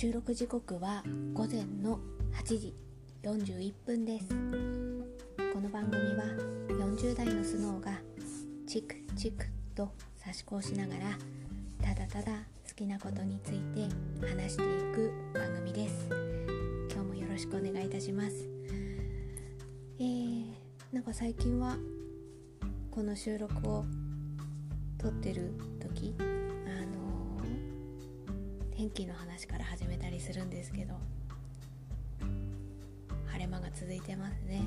収録時刻は午前の8時41分です。この番組は40代のスノーがチクチクと差し子しながらただただ好きなことについて話していく番組です。今日もよろしくお願いいたします。えー、なんか最近はこの収録を撮ってる時、天気の話から始めたりするんですけど晴れ間が続いてますね。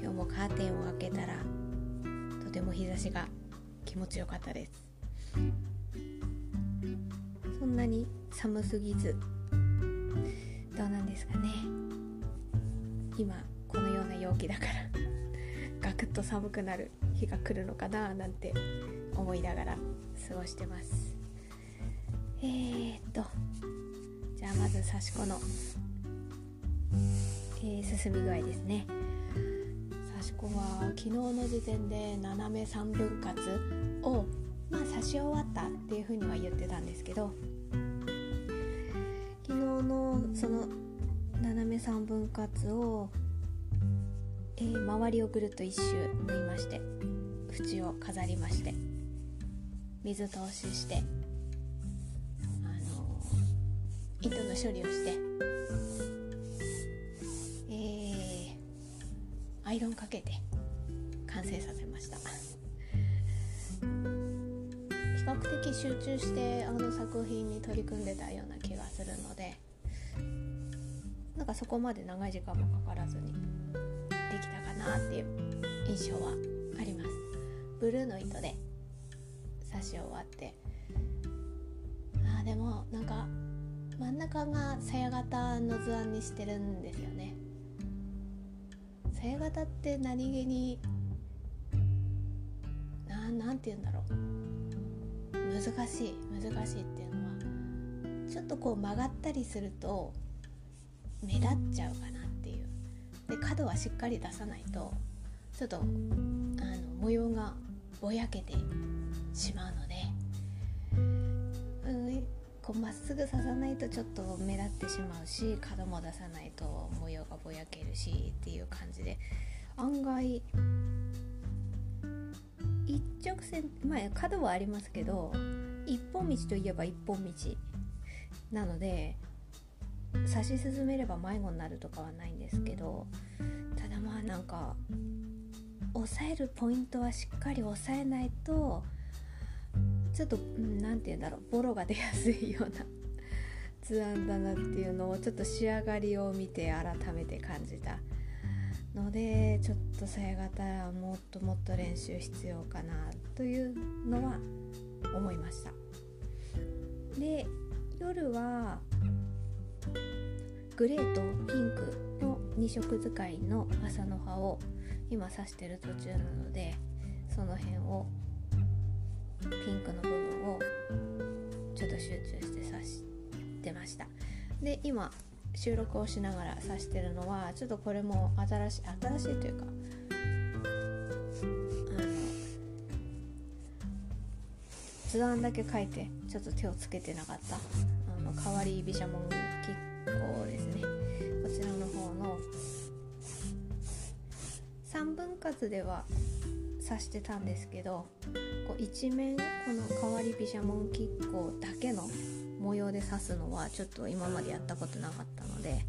今日もカーテンを開けたらとても日差しが気持ちよかったです。そんなに寒すぎずどうなんですかね。今このような陽気だからガクッと寒くなる日が来るのかななんて思いながら過ごしてます。えー、っとじゃあまず刺し子の、えー、進み具合ですね。刺し子は昨日の時点で斜め3分割をまあ刺し終わったっていうふうには言ってたんですけど昨日のその斜め3分割を、えー、周りをぐるっと一周縫いまして縁を飾りまして水通しして糸の処理をして。えー、アイロンかけて完成させました。比較的集中してあの作品に取り組んでたような気がするのでなんかそこまで長い時間もかからずにできたかなっていう印象はあります。ブルーの糸で刺し終わって。あーでもなんか真ん中がさや型の図案にしてるんですよね。さや型って何気にななんて言うんだろう。難しい難しいっていうのはちょっとこう曲がったりすると目立っちゃうかなっていう。で角はしっかり出さないとちょっとあの模様がぼやけてしまうのでこうまっすぐ刺さないとちょっと目立ってしまうし角も出さないと模様がぼやけるしっていう感じで。案外一直線まあ角はありますけど一本道といえば一本道なので指し進めれば迷子になるとかはないんですけどただまあなんか押さえるポイントはしっかり押さえないとちょっと何、うん、て言うんだろう。ボロが出やすいような 図案だなっていうのをちょっと仕上がりを見て改めて感じたのでちょっとさや型はもっともっと練習必要かなというのは思いました。で夜はグレーとピンクの2色使いの麻の葉を今刺してる途中なのでその辺をピンクの部分をちょっと集中して刺してました。で今収録をしながら刺してるのはちょっとこれも新しい新しいというか図案だけ書いてちょっと手をつけてなかったあの変わり飛車紋吉行ですね。こちらの方の3分割では刺してたんですけどこう一面この変わり飛車紋吉行だけの模様で刺すのはちょっと今までやったことなかったので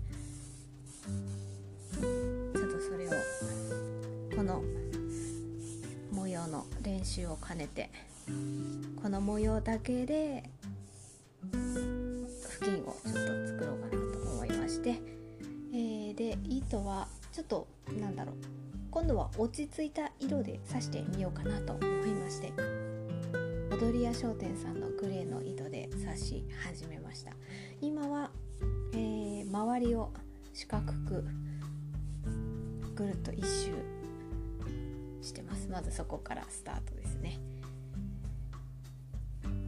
ちょっとそれをこの模様の練習を兼ねてこの模様だけで布巾をちょっと作ろうかなと思いまして、えー、で糸はちょっとなんだろう今度は落ち着いた色で刺してみようかなと思いまして踊り屋商店さんのグレーの糸で刺し始めました。今は、えー、周りを四角くぐるっと一周してます。まずそこからスタートですね。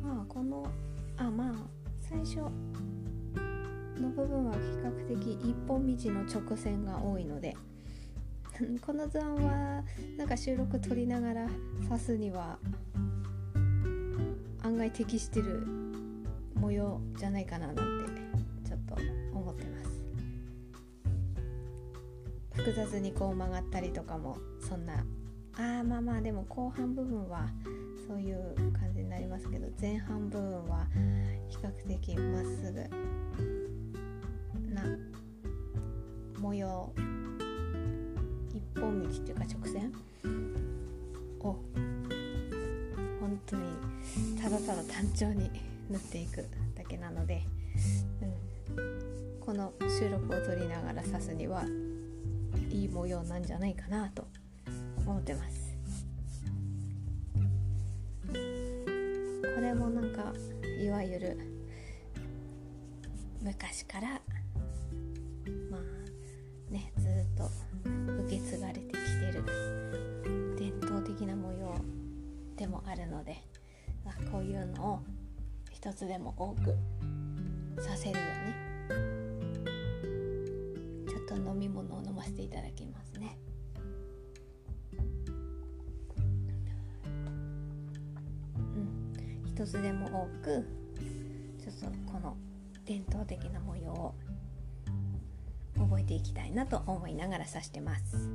まあこのあまあ最初の部分は比較的一本道の直線が多いのでこの図案はなんか収録撮りながら刺すには案外適してる模様じゃないかななんてちょっと思ってます。複雑にこう曲がったりとかもそんな。あまあまあでも後半部分はそういう感じになりますけど前半部分は比較的まっすぐな模様道っていうか直線？を本当にただただ単調に塗っていくだけなので、うん、この収録を撮りながら刺すにはいい模様なんじゃないかなと思ってます。これもなんかいわゆる昔からけ継がれてきてる。伝統的な模様でもあるので、こういうのを一つでも多くさせるよねちょっと飲み物を飲ませていただきますね。うん。一つでも多くちょっとこの伝統的な模様をていきたいなと思いながら指してます。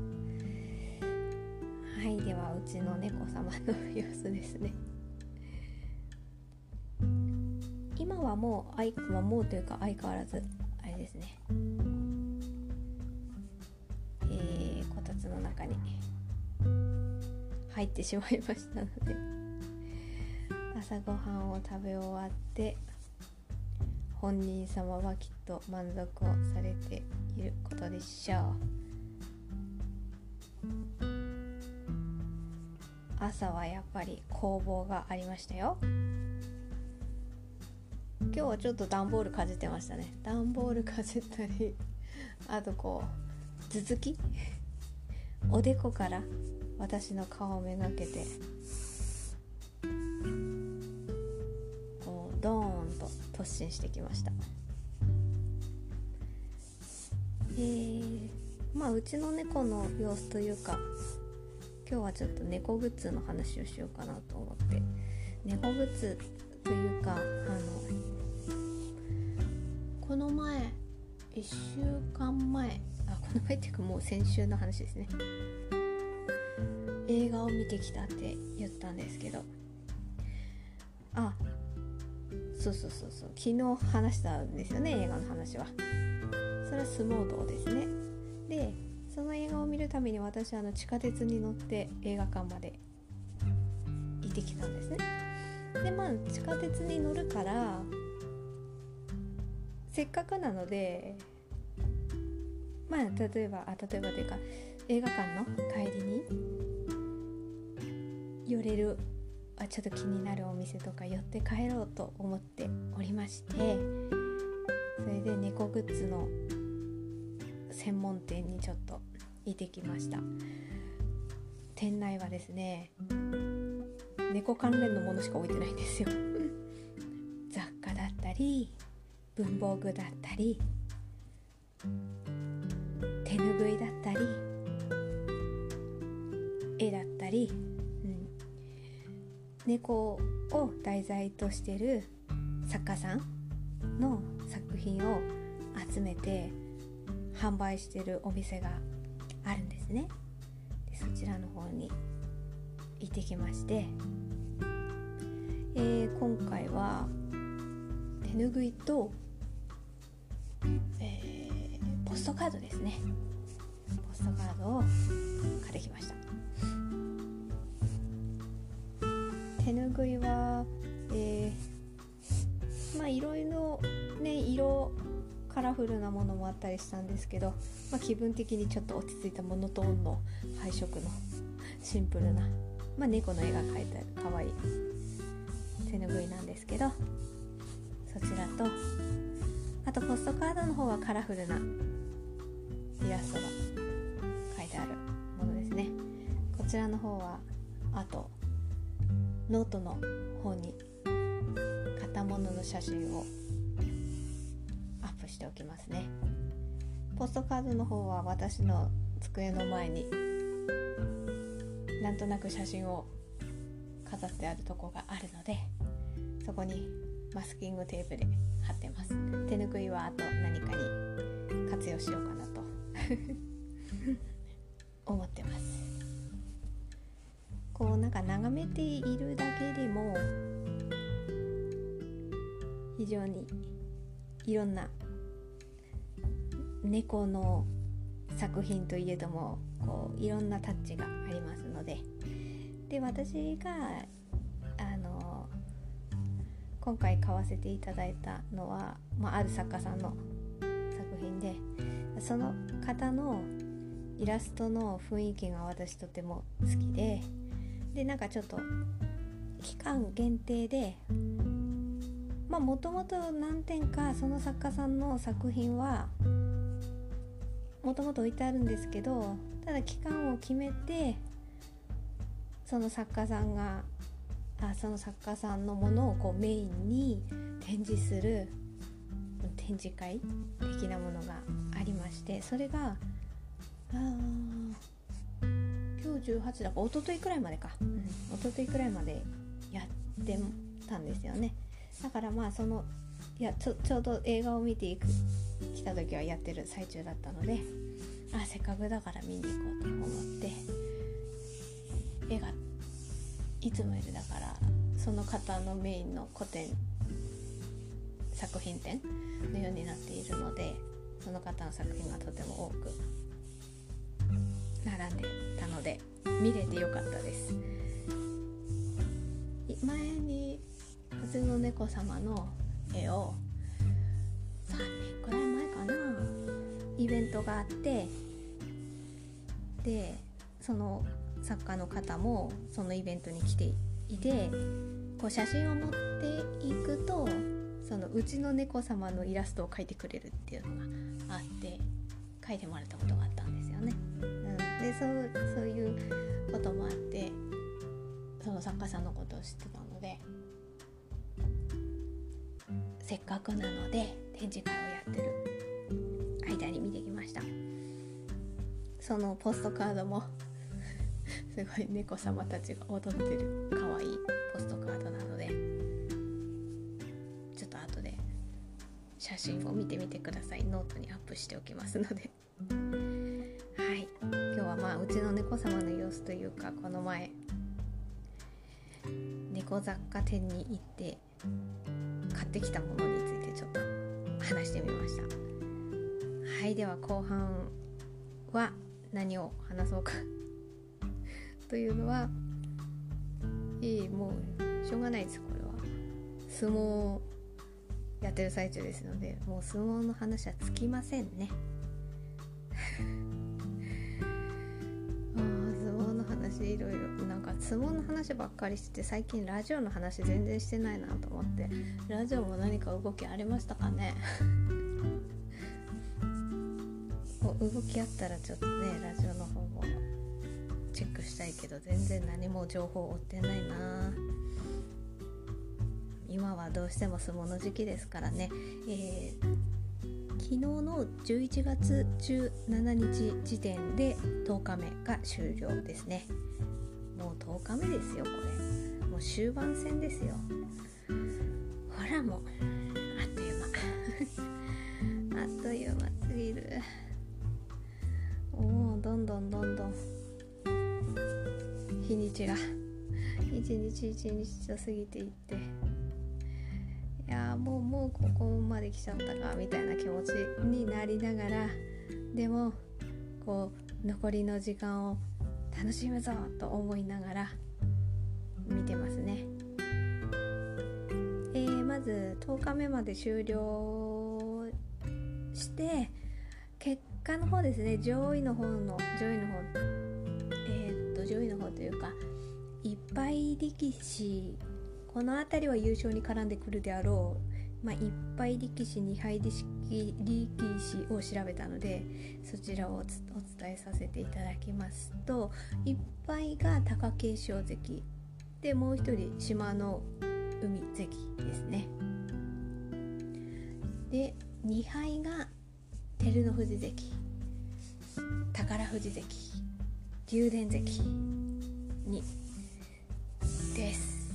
はいではうちの猫様の様子ですね。今はもう相はもうというか相変わらずあれですね。えー、こたつの中に入ってしまいましたので朝ごはんを食べ終わって本人様はきっと満足をされていることでしょう。朝はやっぱり工房がありましたよ。今日はちょっと段ボールかじってましたね。段ボールかじったり あとこう頭突き？おでこから私の顔をめがけてこうドーンと突進してきました。えー、まあうちの猫の様子というか今日はちょっと猫グッズの話をしようかなと思って猫グッズというかあのこの前1週間前あこの前っていうかもう先週の話ですね。映画を見てきたって言ったんですけどあそうそうそうそう。昨日話したんですよね映画の話は。それは相撲道ですね。でその映画を見るために私はあの地下鉄に乗って映画館まで行ってきたんですね。でまあ地下鉄に乗るからせっかくなのでまあ例えばあ例えばというか映画館の帰りに寄れるあちょっと気になるお店とか寄って帰ろうと思っておりましてそれで猫グッズの専門店にちょっと行ってきました。店内はですね猫関連のものしか置いてないんですよ。雑貨だったり文房具だったり手ぬぐいだったり絵だったり猫を題材としてる作家さんの作品を集めて販売してるお店があるんですね。でそちらの方に行ってきまして、えー、今回は手ぬぐいと、えー、ポストカードですね。ポストカードを買ってきました。ぐいは、えー、まあいろいろね色カラフルなものもあったりしたんですけど、まあ、気分的にちょっと落ち着いたモノトーンの配色のシンプルな、まあ、猫の絵が描いてある可愛い手ぬぐいなんですけどそちらとあとポストカードの方はカラフルなイラストが書いてあるものですね。こちらの方はあとノートの方に買い物の写真をアップしておきますね。ポストカードの方は私の机の前になんとなく写真を飾ってあるとこがあるのでそこにマスキングテープで貼ってます。手ぬぐいはあと何かに活用しようかなと。思ってます。こうなんか眺めているだけでも非常にいろんな猫の作品といえどもこういろんなタッチがありますので。で私があの今回買わせていただいたのは、まあ、ある作家さんの作品でその方のイラストの雰囲気が私とても好きででなんかちょっと期間限定でまあもともと何点かその作家さんの作品はもともと置いてあるんですけどただ期間を決めてその作家さんがあその作家さんのものをこうメインに展示する展示会的なものがありましてそれがあ18だ。から一昨日くらいまでか、うん、一昨日くらいまでやってたんですよね。だからまあそのいやちょちょうど映画を見ていく来た時はやってる最中だったのであせっかくだから見に行こうと思って絵がいつもよりだからその方のメインの古典作品展のようになっているのでその方の作品がとても多く並んでので見れてよかったです前に普通の猫様の絵を3年くらい前かな？イベントがあってでその作家の方もそのイベントに来ていてこう写真を持っていくとそのうちの猫様のイラストを描いてくれるっていうのがあって描いてもらったことがあった。そうそういうこともあってその作家さんのことを知ってたのでせっかくなので展示会をやってる間に見てきました。そのポストカードも すごい猫様たちが踊ってる可愛いいポストカードなのでちょっと後で写真を見てみてください。ノートにアップしておきますので。ちの猫様の様子というかこの前猫雑貨店に行って買ってきたものについてちょっと話してみました。はいでは後半は何を話そうか。というのはええもうしょうがないですこれは。相撲やってる最中ですのでもう相撲の話はつきませんね。相撲の話ばっかりして最近ラジオの話全然してないなと思って。ラジオも何か動きありましたかね？動きあったらちょっとねラジオの方もチェックしたいけど全然何も情報追ってないな。今はどうしても相撲の時期ですからね、えー、昨日の11月17日時点で10日目が終了ですね。もう10日目ですよこれ。もう終盤戦ですよ。ほらもうあっという間。あっという間すぎる。おおどんどんどんどん。日にちが。一日一日と過ぎていって。いやもうもうここまで来ちゃったかみたいな気持ちになりながら。でもこう残りの時間を楽しむぞと思いながら見てますね。えー、まず10日目まで終了して結果の方ですね上位の方の上位の方えっと上位の方というかいっぱい力士この辺りは優勝に絡んでくるであろう、まあ、いっぱい力士2敗力士力士を調べたのでそちらをお伝えさせていただきますといっぱいが貴景勝関でもう一人島の海関ですね。で2敗が照ノ富士関宝富士関竜電関にです。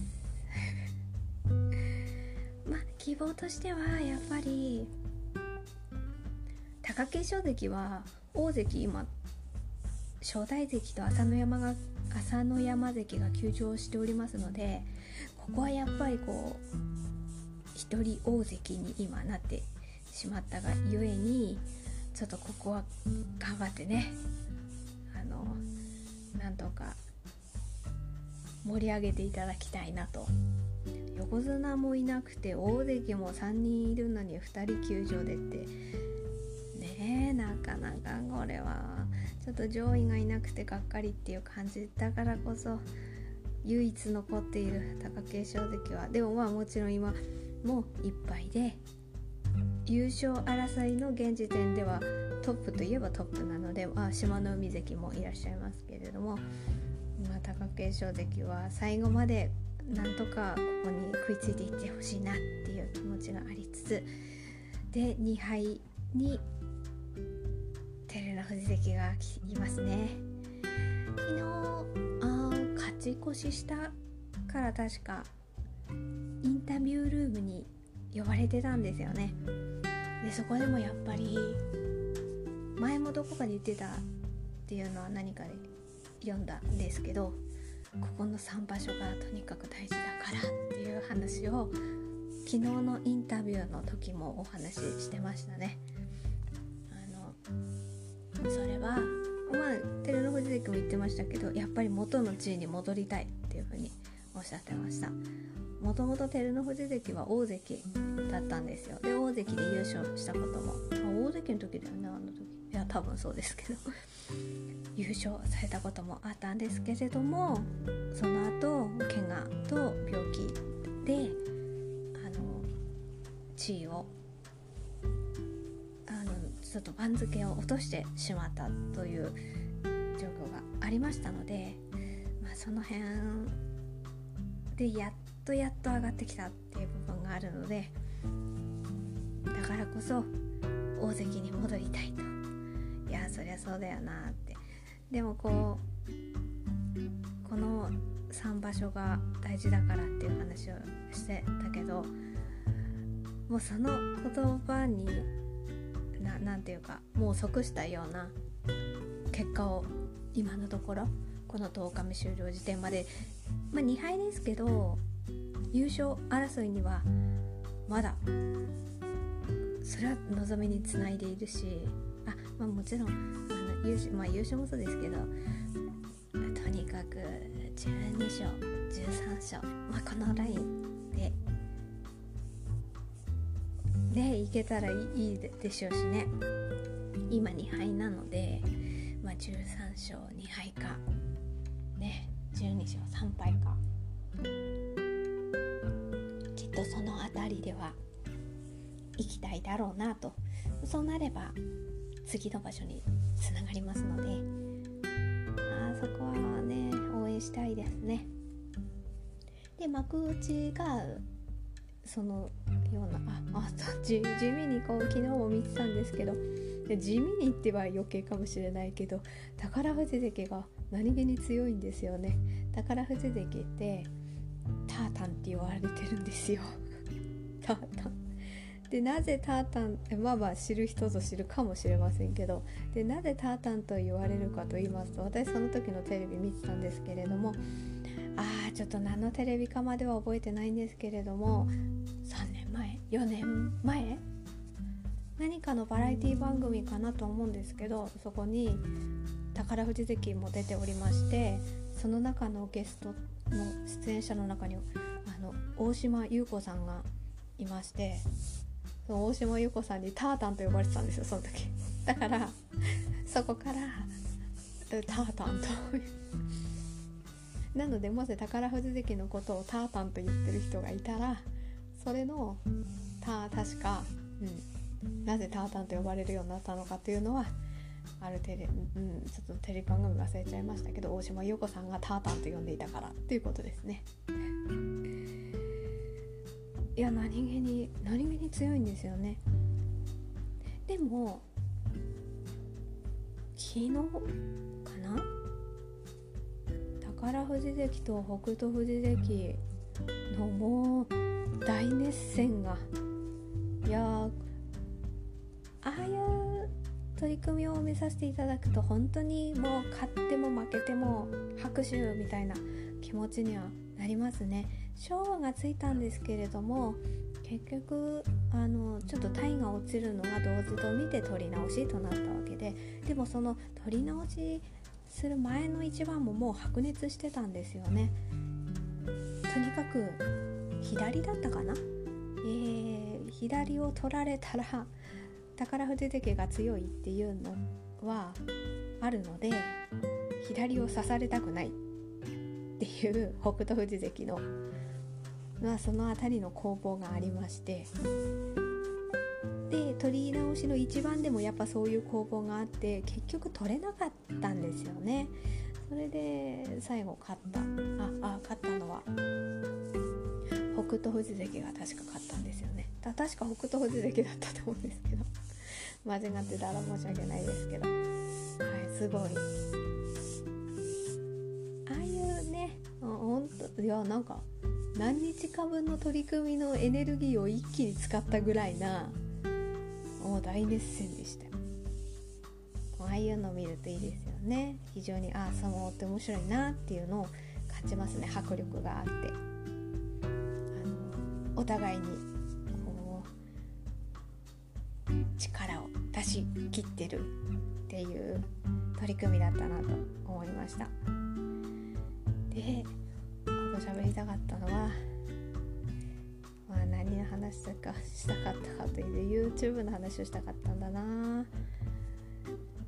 まあ希望としてはやっぱり貴景勝関は大関今正代関と朝乃山が朝乃山関が休場しておりますのでここはやっぱりこう一人大関に今なってしまったがゆえにちょっとここは頑張ってねあのなんとか盛り上げていただきたいなと。横綱もいなくて大関も3人いるのに2人休場でってねなかなかこれはちょっと上位がいなくてがっかりっていう感じだからこそ唯一残っている貴景勝関はでもまあもちろん今もういっぱいで優勝争いの現時点ではトップといえばトップなので、まあ、島の海関もいらっしゃいますけれども、まあ、貴景勝関は最後までなんとかここに食いついていってほしいなっていう気持ちがありつつで2敗に富士関がいますね昨日あ勝ち越ししたから確かインタビュールームに呼ばれてたんですよねでそこでもやっぱり前もどこかで言ってたっていうのは何かで読んだんですけどここの3場所がとにかく大事だからっていう話を昨日のインタビューの時もお話ししてましたね。それはまあ照ノ富士関も言ってましたけどやっぱり元の地位に戻りたいっていうふうにおっしゃってました。もともと照ノ富士関は大関だったんですよ。で大関で優勝したことも。大関の時だよねあの時。いや多分そうですけど。優勝されたこともあったんですけれどもその後怪我と病気であの地位をちょっと番付を落としてしまったという状況がありましたので、まあ、その辺でやっとやっと上がってきたっていう部分があるのでだからこそ大関に戻りたいと。いやそりゃそうだよなって。でもこうこの3場所が大事だからっていう話をしてたけどもうその言葉に何て言うかもう即したような結果を今のところこの10日目終了時点まで。まあ2敗ですけど優勝争いにはまだそれは望みにつないでいるしあ、まあ、もちろんあの優勝,、まあ、優勝もそうですけどとにかく12勝13勝、まあ、このラインででいけたらいいでしょうしね。今2敗なので、まあ、13勝2敗かね12勝3敗か。きっとその辺りでは行きたいだろうなと。そうなれば次の場所につながりますのであそこはね応援したいですね。で幕内がそのようなああ地地味にこう昨日も見てたんですけど地味に言っては余計かもしれないけど宝富士関が何気に強いんですよね。宝富士関ってタータンって言われてるんですよ。タータン。でなぜタータンまあまあ知る人ぞ知るかもしれませんけどでなぜタータンと言われるかと言いますと私その時のテレビ見てたんですけれどもちょっと何のテレビかまでは覚えてないんですけれども3年前4年前？何かのバラエティ番組かなと思うんですけどそこに宝富士関も出ておりましてその中のゲストの出演者の中にあの大島優子さんがいましてその大島優子さんにタータンと呼ばれてたんですよその時。だからそこからタータンとなのでもし宝富士関のことをタータンと言ってる人がいたらそれのタ確か、うん、なぜタータンと呼ばれるようになったのかというのはあるテレ、うん、ちょっとテレビ番組忘れちゃいましたけど大島優子さんがタータンと呼んでいたからっていうことですね。いや何気に何気に強いんですよねでも昨日かな？宝富士関と北勝富士関のもう大熱戦がいやああいう取り組みを見させていただくと本当にもう勝っても負けても拍手みたいな気持ちにはなりますね。昭和がついたんですけれども結局あのちょっとタイが落ちるのが同時と見て取り直しとなったわけででもその取り直しする前の一番ももう白熱してたんですよね。とにかく左だったかな、えー、左を取られたら宝富士関が強いっていうのはあるので左を刺されたくないっていう北斗富士関の、まあ、その辺りの攻防がありまして。で取り直しの一番でもやっぱそういう攻防があって結局取れなかったんですよね。それで最後勝った。ああ勝ったのは。北斗富士関が確か勝ったんですよね。確か北斗富士関だったと思うんですけど。間違ってたら申し訳ないですけど。はいすごい。ああいうねほんといやなんか何日か分の取り組みのエネルギーを一気に使ったぐらいなもう大熱戦でした。ああいうのを見るといいですよね。非常にああ相撲って面白いなっていうのを感じますね。迫力があって。あのお互いに力を出し切ってるっていう取り組みだったなと思いました。であと喋りたかったのは何の話とかしたかったかという YouTube の話をしたかったんだな。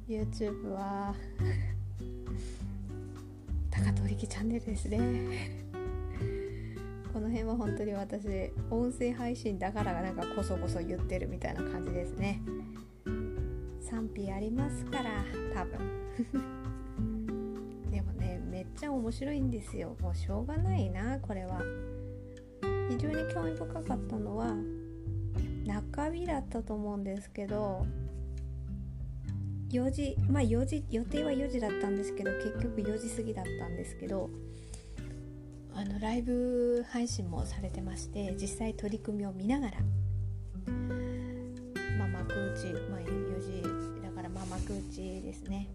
YouTube は 高取力チャンネルですね。この辺は本当に私音声配信だからなんかこそこそ言ってるみたいな感じですね。賛否ありますから多分。でもねめっちゃ面白いんですよ。もうしょうがないなこれは。非常に興味深かったのは中日だったと思うんですけど4時まあ4時予定は4時だったんですけど結局4時過ぎだったんですけどあのライブ配信もされてまして実際取り組みを見ながら、まあ、幕内、まあ、4時だからまあ幕内ですね。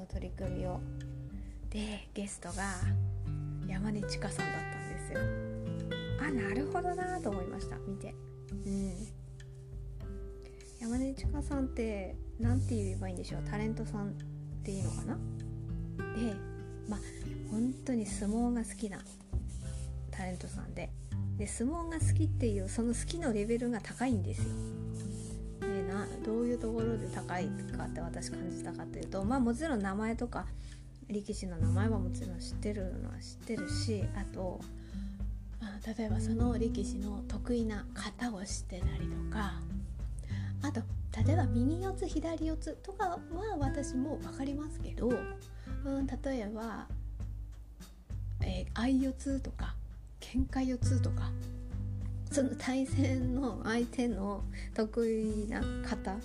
の取り組みを。でゲストが山根千佳さんだったんですよ。あなるほどなと思いました。見て。うん。山根千佳さんって何て言えばいいんでしょう？タレントさんっていいのかな？でまあ本当に相撲が好きなタレントさんで。で相撲が好きっていうその好きのレベルが高いんですよ。でなどういうところで高いかって私感じたかというとまあもちろん名前とか力士の名前はもちろん知ってるのは知ってるしあと、例えばその力士の得意な型を知ってたりとかあと例えば右四つ左四つとかは私も分かりますけど、うん、例えばえー、相四つとか喧嘩四つとかその対戦の相手の得意な方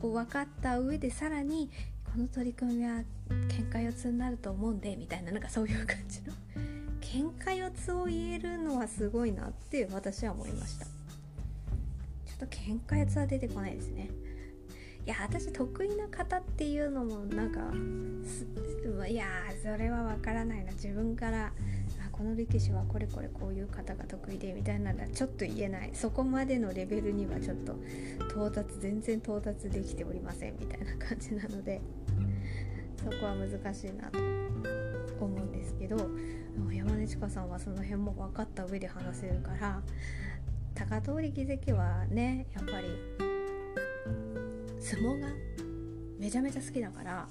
を分かった上でさらにこの取り組みは喧嘩四つになると思うんでみたいななんかそういう感じの。喧嘩四つを言えるのはすごいなって私は思いましたちょっと喧嘩四つは出てこないですねいや私得意な方っていうのもなんかいやそれは分からないな自分からあこの力士はこれこれこういう方が得意でみたいなのはちょっと言えないそこまでのレベルにはちょっと到達全然到達できておりませんみたいな感じなのでそこは難しいなと思うんですけど山根千佳さんはその辺も分かった上で話せるから高通り関はねやっぱり相撲がめちゃめちゃ好きだから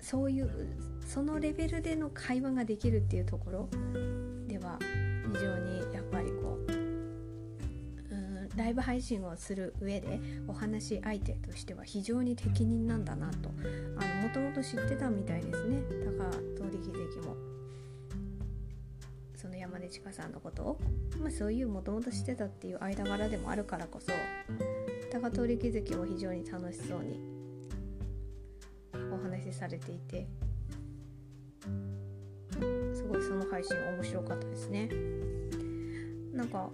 そういうそのレベルでの会話ができるっていうところでは非常にやっぱりこううんライブ配信をする上でお話し相手としては非常に適任なんだなともともと知ってたみたいですね。高通秀樹も。その山根千佳さんのことを、まあ、そういうもともと知ってたっていう間柄でもあるからこそ高通り気づきも非常に楽しそうにお話しされていてすごいその配信面白かったですね。なんか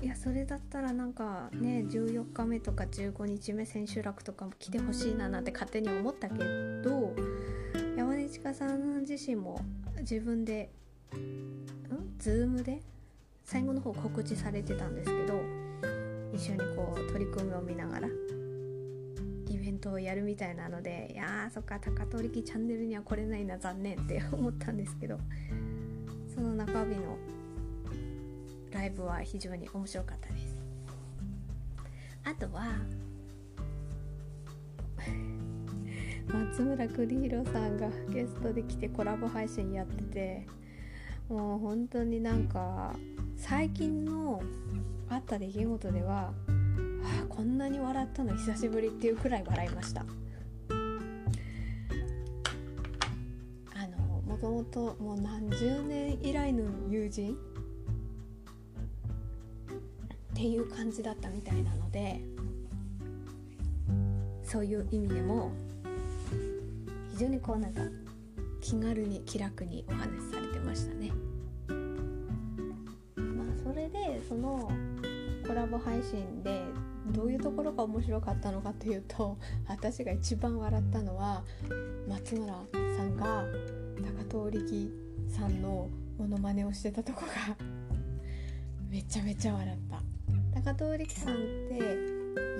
いやそれだったらなんかね14日目とか15日目千秋楽とかも来てほしいななんて勝手に思ったけど山根千佳さん自身も自分でんズームで最後の方告知されてたんですけど一緒にこう取り組みを見ながらイベントをやるみたいなのでいやーそっか高取力チャンネルには来れないな残念って 思ったんですけどその中日のライブは非常に面白かったです。あとは 松村邦弘さんがゲストで来てコラボ配信やっててもう本当になんか最近のあった出来事ではあこんなに笑ったの久しぶりっていうくらい笑いました。あのもともともう何十年以来の友人？っていう感じだったみたいなのでそういう意味でも非常にこうなんか気軽に気楽にお話しされてましたね。まあそれでそのコラボ配信でどういうところが面白かったのかというと私が一番笑ったのは松村さんが高藤力さんのモノマネをしてたとこがめちゃめちゃ笑った高藤力さんって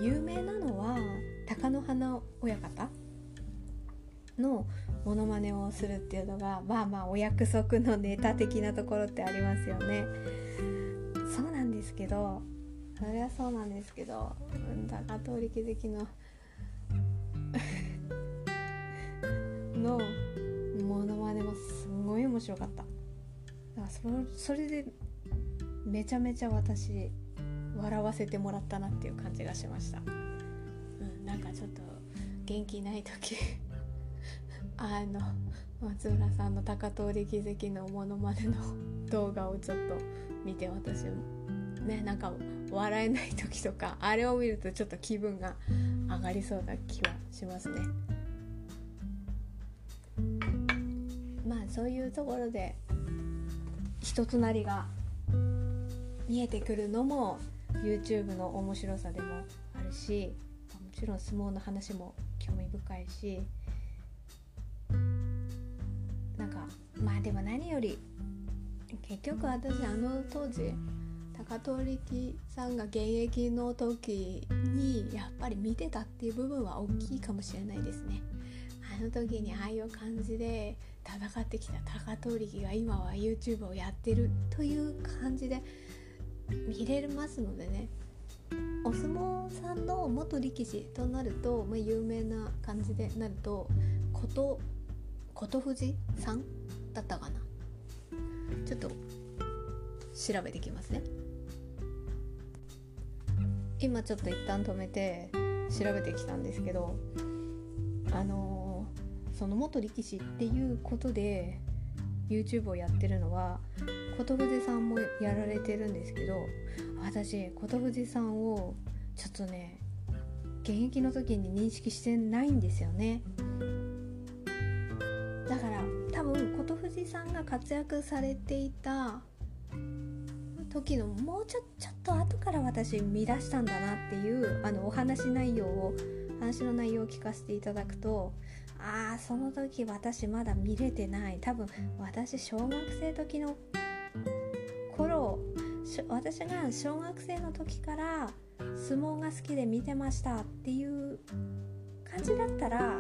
有名なのは貴乃花親方のモノマネをするっていうのがまあまあお約束のネタ的なところってありますよね。そうなんですけどそれはそうなんですけど高藤力関の のモノマネもすごい面白かった。だからそそれでめちゃめちゃ私笑わせてもらったなっていう感じがしました、うん、なんかちょっと元気ない時あの松村さんの高通力関のものまねの動画をちょっと見て私もねなんか笑えない時とかあれを見るとちょっと気分が上がりそうな気はしますね。まあそういうところで人となりが見えてくるのも YouTube の面白さでもあるしもちろん相撲の話も興味深いしまあでも何より結局私あの当時高藤力さんが現役の時にやっぱり見てたっていう部分は大きいかもしれないですね。あの時にああいう感じで戦ってきた高藤力が今は YouTube をやってるという感じで見れますのでねお相撲さんの元力士となると、まあ、有名な感じでなると琴富士さんだったかな。ちょっと調べてきますね。今ちょっと一旦止めて調べてきたんですけどあのー、その元力士っていうことで YouTube をやってるのは琴富士さんもやられてるんですけど私琴富士さんをちょっとね現役の時に認識してないんですよね。さんが活躍されていた時のもうちょちょっと後から私見出したんだなっていうあのお話内容を話の内容を聞かせていただくとああその時私まだ見れてない。多分私小学生時の頃私が小学生の時から相撲が好きで見てましたっていう感じだったら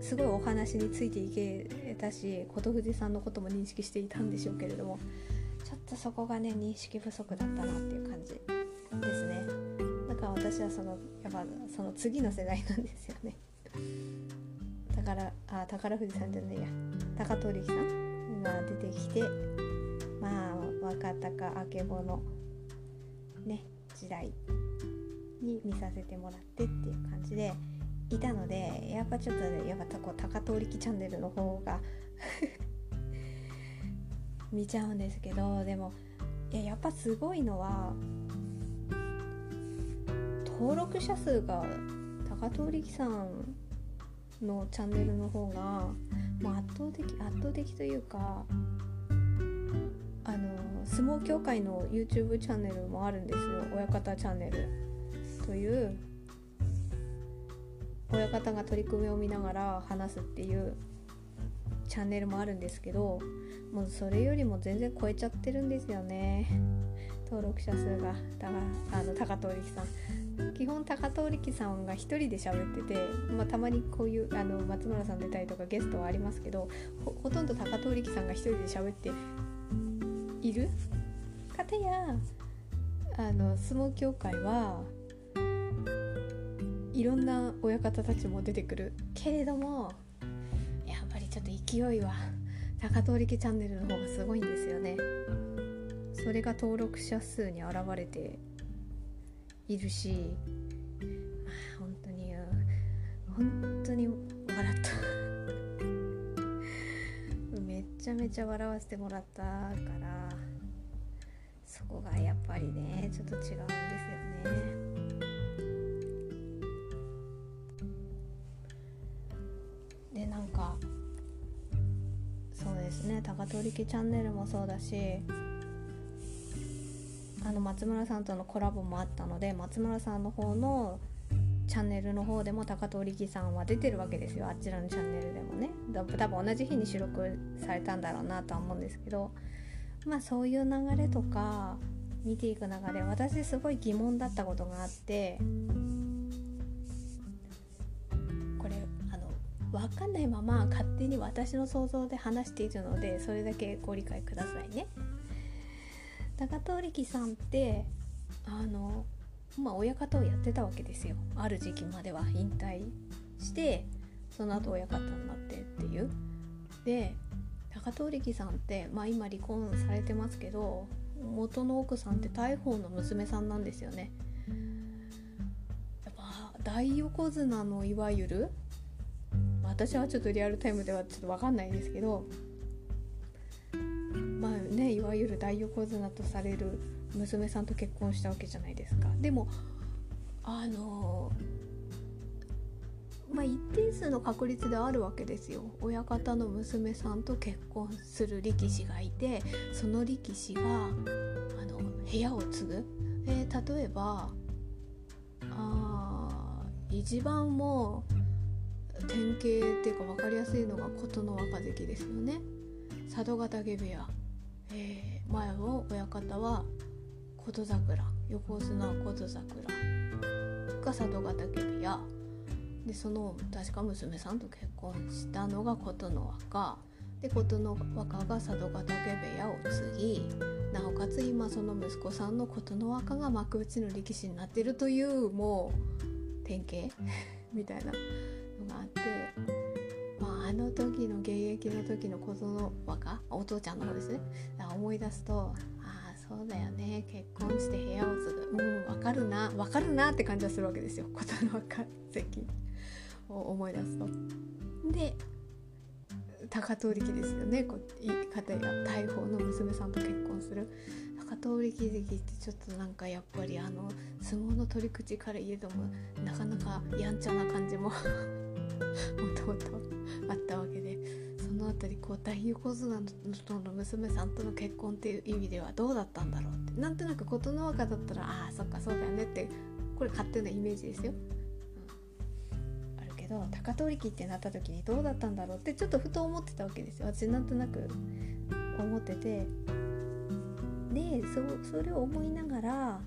すごいお話についていけたし琴富士さんのことも認識していたんでしょうけれどもちょっとそこがね認識不足だったなっていう感じですね。だから私はそのやっぱその次の世代なんですよね。宝あ宝富士さんじゃないや。高取力さんが出てきてまあ若鷹あけぼのね時代に見させてもらってっていう感じでいたのでやっぱちょっとねやっぱこ高通力チャンネルの方が 見ちゃうんですけどでもいややっぱすごいのは登録者数が高通力さんのチャンネルの方が、まあ、圧倒的圧倒的というかあの相撲協会の YouTube チャンネルもあるんですよ。親方チャンネル。という親方が取り組みを見ながら話すっていうチャンネルもあるんですけどもうそれよりも全然超えちゃってるんですよね。登録者数があの高遠力さん。基本高遠力さんが1人で喋ってて、まあ、たまにこういうあの松村さん出たりとかゲストはありますけどほとんど高遠力さんが1人で喋っている？かたやあの相撲協会はいろんな親方たちも出てくるけれどもやっぱりちょっと勢いは高通力チャンネルの方がすごいんですよね。それが登録者数に現れているしまあ本当に本当に笑った。めちゃめちゃ笑わせてもらったからそこがやっぱりねちょっと違うんですよね。か。そうですね高取力チャンネルもそうだしあの松村さんとのコラボもあったので松村さんの方のチャンネルの方でも高遠力さんは出てるわけですよ。あちらのチャンネルでもね。多分同じ日に収録されたんだろうなとは思うんですけど。まあそういう流れとか見ていく中で私すごい疑問だったことがあって分かんないまま勝手に私の想像で話しているのでそれだけご理解くださいね。高遠力さんってあのまあ親方をやってたわけですよ。ある時期までは引退してその後親方になってっていう。で高遠力さんって、まあ、今離婚されてますけど元の奥さんって大鵬の娘さんなんですよね。やっぱ大横綱のいわゆる私はちょっとリアルタイムではちょっと分かんないですけどまあねいわゆる大横綱とされる娘さんと結婚したわけじゃないですか。でもあのまあ、一定数の確率であるわけですよ。親方の娘さんと結婚する力士がいてその力士があの部屋を継ぐ、えー、例えばあ一番もう典型っていうか分かりやすいのが琴ノ若関ですよね。佐渡ヶ嶽部屋、えー、前の親方は琴桜。横綱琴桜。が佐渡ヶ嶽部屋。でその確か娘さんと結婚したのが琴ノ若。で琴ノ若が佐渡ヶ嶽部屋を継ぎなおかつ今その息子さんの琴ノ若が幕内の力士になってるというもう典型？みたいな。があって、まあ、あの時の現役の時の琴ノ若お父ちゃんの方ですね。思い出すとああそうだよね。結婚して部屋を継ぐ。うん分かるな分かるなって感じはするわけですよ。琴ノ若関。を思い出すと。で高遠力ですよね。こ方や大砲の娘さんと結婚する。高遠力関ってちょっとなんかやっぱりあの相撲の取り口から言えどもなかなかやんちゃな感じももともとあったわけでその辺りこう大横綱のの娘さんとの結婚っていう意味ではどうだったんだろうって。なんとなく琴ノ若だったらああそっかそうだよねってこれ勝手なイメージですよ。あるけ。ど高取力ってなった時にどうだったんだろうってちょっとふと思ってたわけですよ。私なんとなく思ってて。でそそれを思いながら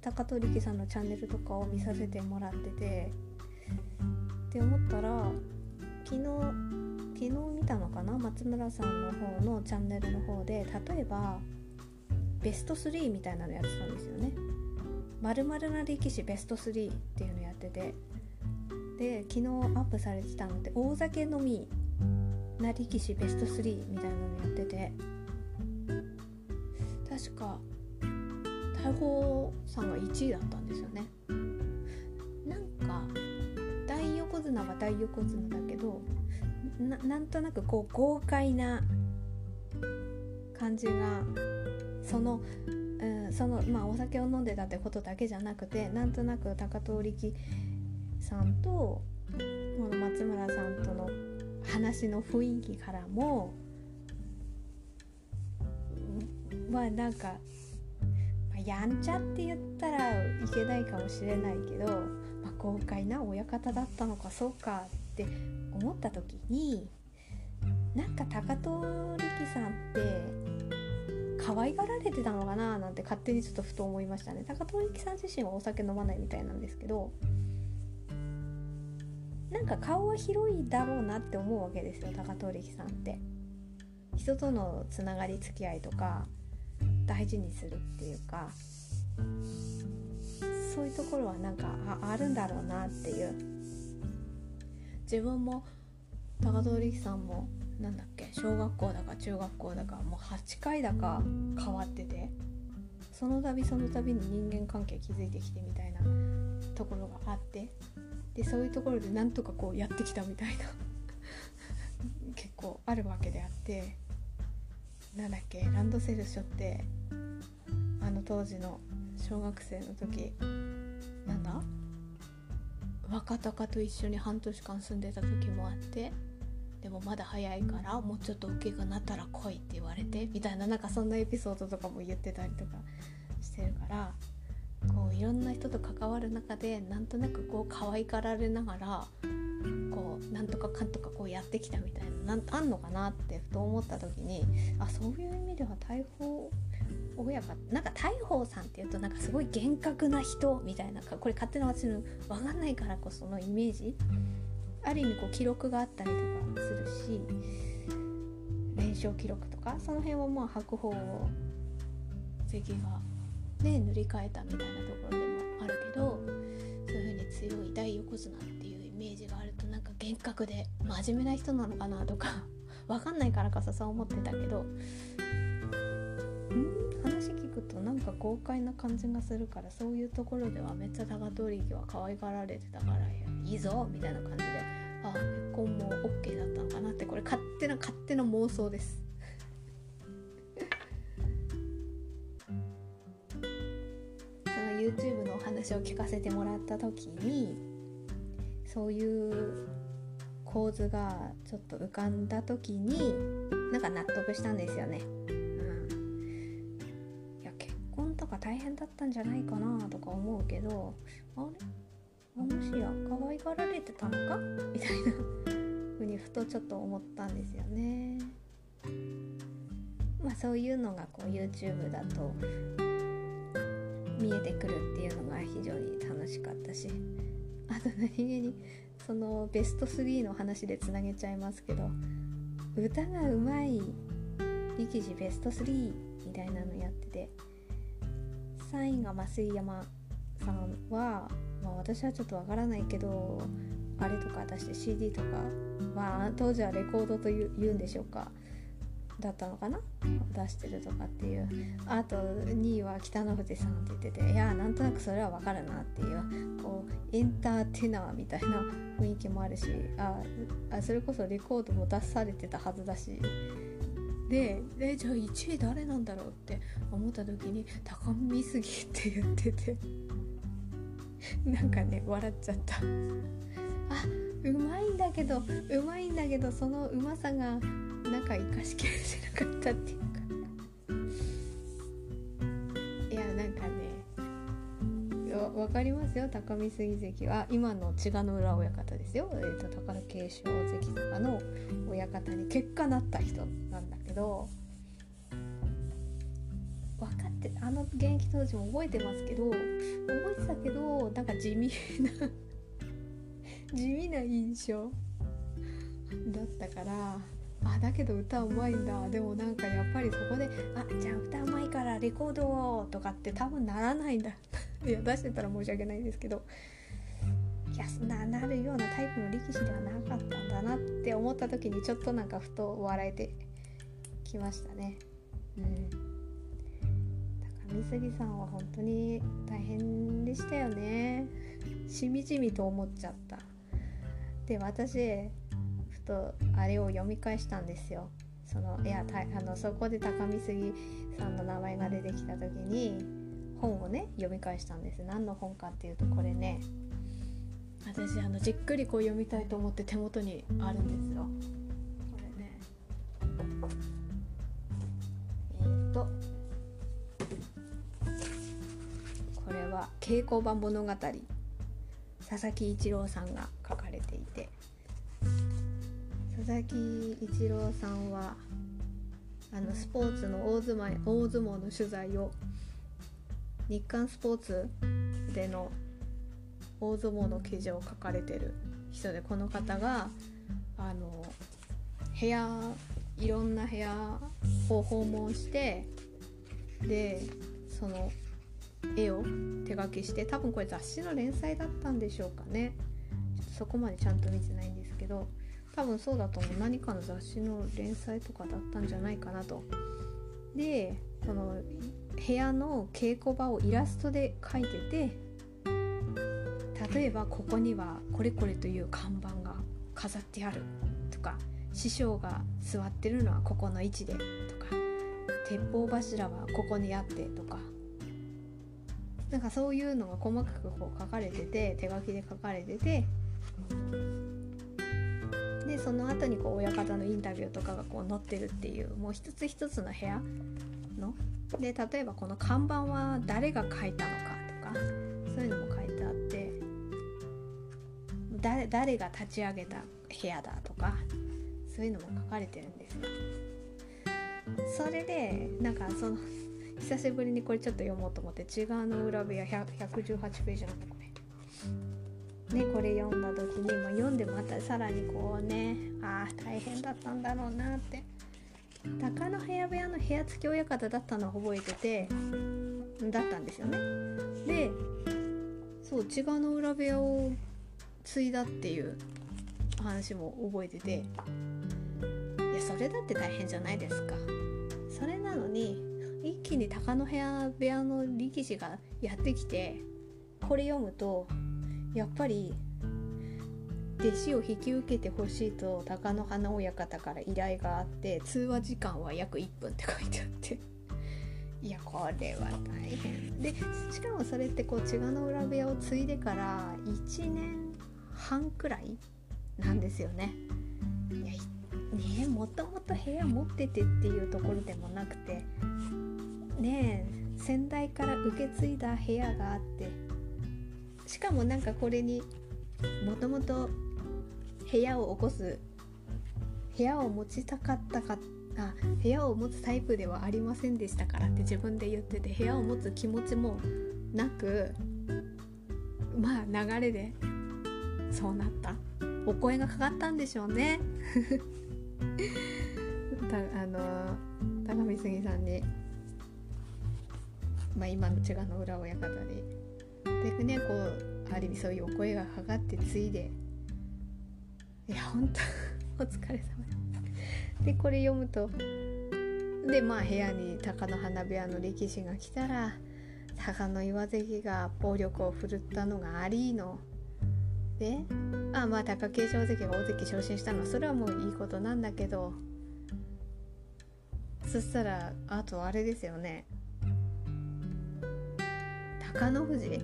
高取力さんのチャンネルとかを見させてもらってて。って思ったら昨日昨日見たのかな？松村さんの方のチャンネルの方で例えばベスト3みたいなのやってたんですよね。まるな力士ベスト3っていうのやってて。で昨日アップされてたので大酒飲みな力士ベスト3みたいなのやってて。確か大砲さんが1位だったんですよね。横綱は大横綱だけどなんとなくこう豪快な感じがその、うん、そのまあお酒を飲んでたってことだけじゃなくてなんとなく高遠力さんとこの松村さんとの話の雰囲気からもまあなんか、まあ、やんちゃって言ったらいけないかもしれないけど、豪快な親方だったのかそうかって思った時になんか高遠力さんって可愛がられてたのかななんて勝手にちょっとふと思いましたね。高遠力さん自身はお酒飲まないみたいなんですけどなんか顔は広いだろうなって思うわけですよ高遠力さんって。人とのつながり付き合いとか大事にするっていうか。そういうところはなんかあるんだろうなっていう。自分も高遠力さんもなんだっけ小学校だか中学校だかもう8回だか変わっててその度その度に人間関係築いてきてみたいなところがあってでそういうところでなんとかこうやってきたみたいな 結構あるわけであってなんだっけランドセルしょってあの当時の小学生の時なんだ？若鷹と一緒に半年間住んでた時もあってでもまだ早いからもうちょっと大きくなったら来いって言われてみたいななんかそんなエピソードとかも言ってたりとかしてるからこういろんな人と関わる中でなんとなくこう可愛がられながらこうなんとかかんとかこうやってきたみたいななんあんのかなってふと思った時にあそういう意味では大砲親がなんか大砲さんっていうとなんかすごい厳格な人みたいなこれ勝手な私の分かんないからこそのイメージ。ある意味こう記録があったりとかするし連勝記録とかその辺はまあ白鵬を関がね塗り替えたみたいなところでもあるけどそういう風に強い大横綱っていうイメージがあるとなんか厳格で真面目な人なのかなとか分かんないからかさそう思ってたけど。んくとなんか豪快な感じがするからそういうところではめっちゃ高取引は可愛がられてたからいいぞみたいな感じであ結婚も OK だったのかなってこれ勝手な勝手な妄想ですその YouTube のお話を聞かせてもらった時にそういう構図がちょっと浮かんだ時になんか納得したんですよね。大変だったんじゃないかなとか思うけどあれ？もしや可愛がられてたのか？みたいなふうにふとちょっと思ったんですよね。まあそういうのがこう YouTube だと見えてくるっていうのが非常に楽しかったしあと何気にそのベスト3の話でつなげちゃいますけど歌がうまい力士ベスト3みたいなのやってて3位が増井山さんはまあ、私はちょっとわからないけどあれとか出して CD とかまあ当時はレコードと言うんでしょうかだったのかな？出してるとかっていう。あと2位は北の富士さんって言ってていやなんとなくそれはわかるなっていうこうエンターテイナーみたいな雰囲気もあるしああそれこそレコードも出されてたはずだしででじゃあ1位誰なんだろうって思った時に高見すぎって言ってて。なんかね笑っちゃった。あうまいんだけどうまいんだけどそのうまさがなんか生かしきれてなかったってわかりますよ。高見杉関は今の千賀の浦親方ですよ、えーと、と宝慶祥関とかの親方に結果なった人なんだけど分かってあの現役当時も覚えてますけど覚えてたけどなんか地味な 地味な印象だったからあだけど歌うまいんだ。でもなんかやっぱりそこで「あじゃあ歌うまいからレコードを」とかって多分ならないんだ。いや出してたら申し訳ないんですけどいやそんななるようなタイプの力士ではなかったんだなって思った時にちょっとなんかふと笑えてきましたね。うん。上杉さんは本当に大変でしたよね。しみじみと思っちゃった。で私ふとあれを読み返したんですよ。そのいやあのそこで高見杉さんの名前が出てきた時に本をね読み返したんです。何の本かっていうとこれね。私あのじっくりこう読みたいと思って手元にあるんですよ。これね。えー、っと。これは「稽古場物語」佐々木一郎さんが書かれていて。佐々木一郎さんはあのスポーツの大相撲大相撲の取材を日刊スポーツでの大相撲の記事を書かれてる人でこの方があの部屋いろんな部屋を訪問してでその絵を手書きして多分これ雑誌の連載だったんでしょうかねちょっとそこまでちゃんと見てないんですけど多分そうだと思う何かの雑誌の連載とかだったんじゃないかなと。でその部屋の稽古場をイラストで描いてて例えばここにはこれこれという看板が飾ってあるとか師匠が座ってるのはここの位置でとか鉄砲柱はここにあってとかなんかそういうのが細かくこう書かれてて手書きで書かれててでその後にこう親方のインタビューとかがこう載ってるっていうもう一つ一つの部屋ので例えばこの看板は誰が書いたのかとかそういうのも書いてあって誰誰が立ち上げた部屋だとかそういうのも書かれてるんですよ。それでなんかその久しぶりにこれちょっと読もうと思って「違うの裏部屋118ページなんだこれ」ねこれ読んだ時に、まあ、読んでまたさらにこうねああ大変だったんだろうなって。鷹の部屋部屋の部屋付き親方だったのを覚えててだったんですよね。でそう違うの裏部屋を継いだっていう話も覚えてていやそれだって大変じゃないですか。それなのに一気に鷹の部屋部屋の力士がやってきてこれ読むとやっぱり弟子を引き受けてほしいと鷹の花親方から依頼があって通話時間は約1分って書いてあって いやこれは大変でしかもそれってこう千賀の裏部屋を継いでから1年半くらいなんですよね。いやねもともと部屋持っててっていうところでもなくてねえ先代から受け継いだ部屋があってしかもなんかこれにもともと部屋を起こす部屋を持ちたかったかあ部屋を持つタイプではありませんでしたからって自分で言ってて部屋を持つ気持ちもなくまあ流れでそうなった。お声がかかったんでしょうね。あの高見杉さんに、まあ、今の千賀の裏親方にでねこうある意味そういうお声がかかってついでいや本当 お疲れ様ででこれ読むとでまあ部屋に貴乃花部屋の力士が来たら貴乃岩関が暴力を振るったのがありのであまあ貴景勝関が大関昇進したのはそれはもういいことなんだけどそしたらあとあれですよね。貴乃富士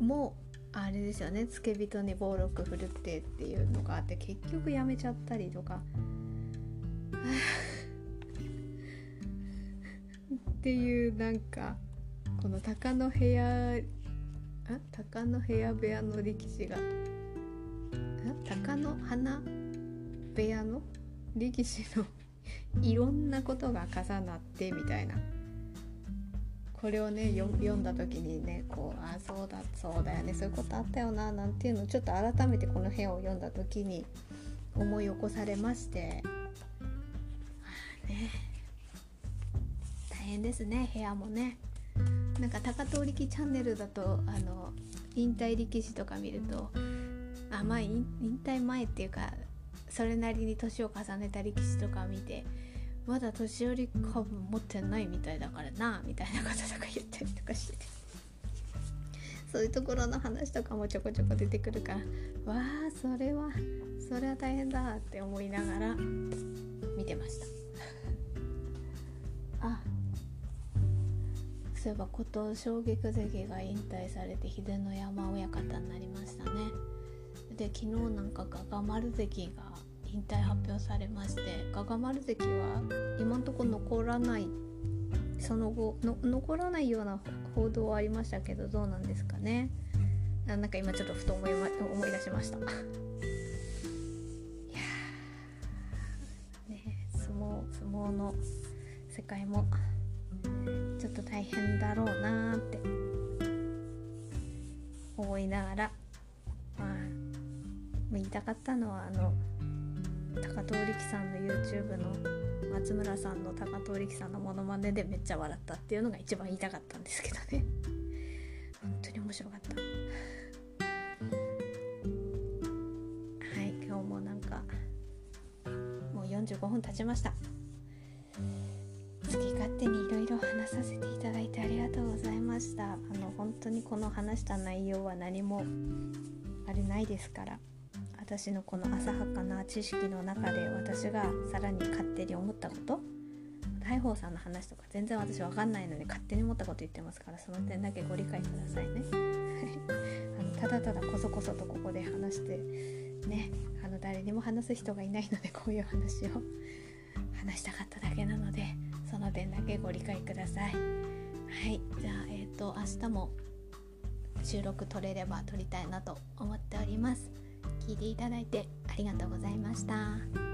もあれですよね。付け人に暴力振るってっていうのがあって結局やめちゃったりとか。っていうなんかこの鷹の部屋あ？鷹の部屋部屋の力士が鷹の花部屋の力士の いろんなことが重なってみたいな。これをね読んだ時にねこうあそうだそうだよねそういうことあったよななんていうのをちょっと改めてこの部屋を読んだ時に思い起こされましてあね大変ですね部屋もね。なんか高遠力チャンネルだとあの引退力士とか見るとあまあ引退前っていうかそれなりに年を重ねた力士とか見てまだ年寄り株持ってないみたいだからなみたいなこととか言ったりとかしてて。そういうところの話とかもちょこちょこ出てくるからわあそれはそれは大変だって思いながら見てました。あそういえば琴衝撃関が引退されて秀ノ山親方になりましたね。で昨日なんかガガ丸関が引退発表されましてガガ丸関は今んとこ残らないその後の残らないような報道はありましたけどどうなんですかね。なんか今ちょっとふと思い,、ま、思い出しました。いやね相撲相撲の世界もちょっと大変だろうなって思いながらまあ言いたかったのはあの高藤力さんの YouTube の松村さんの高藤力さんのモノマネでめっちゃ笑ったっていうのが一番言いたかったんですけどね。本当に面白かった。はい今日もなんかもう45分経ちました。好き勝手にいろいろ話させていただいてありがとうございました。あの本当にこの話した内容は何もあれないですから。私のこの浅はかな知識の中で私がさらに勝手に思ったこと？大鵬さんの話とか全然私わかんないので勝手に思ったこと言ってますからその点だけご理解くださいね。あのただただこそこそとここで話してねあの誰にも話す人がいないのでこういう話を。話したかっただけなのでその点だけご理解ください。はいじゃあえっ、ー、と明日も収録撮れれば撮りたいなと思っております。聞いていただいてありがとうございました。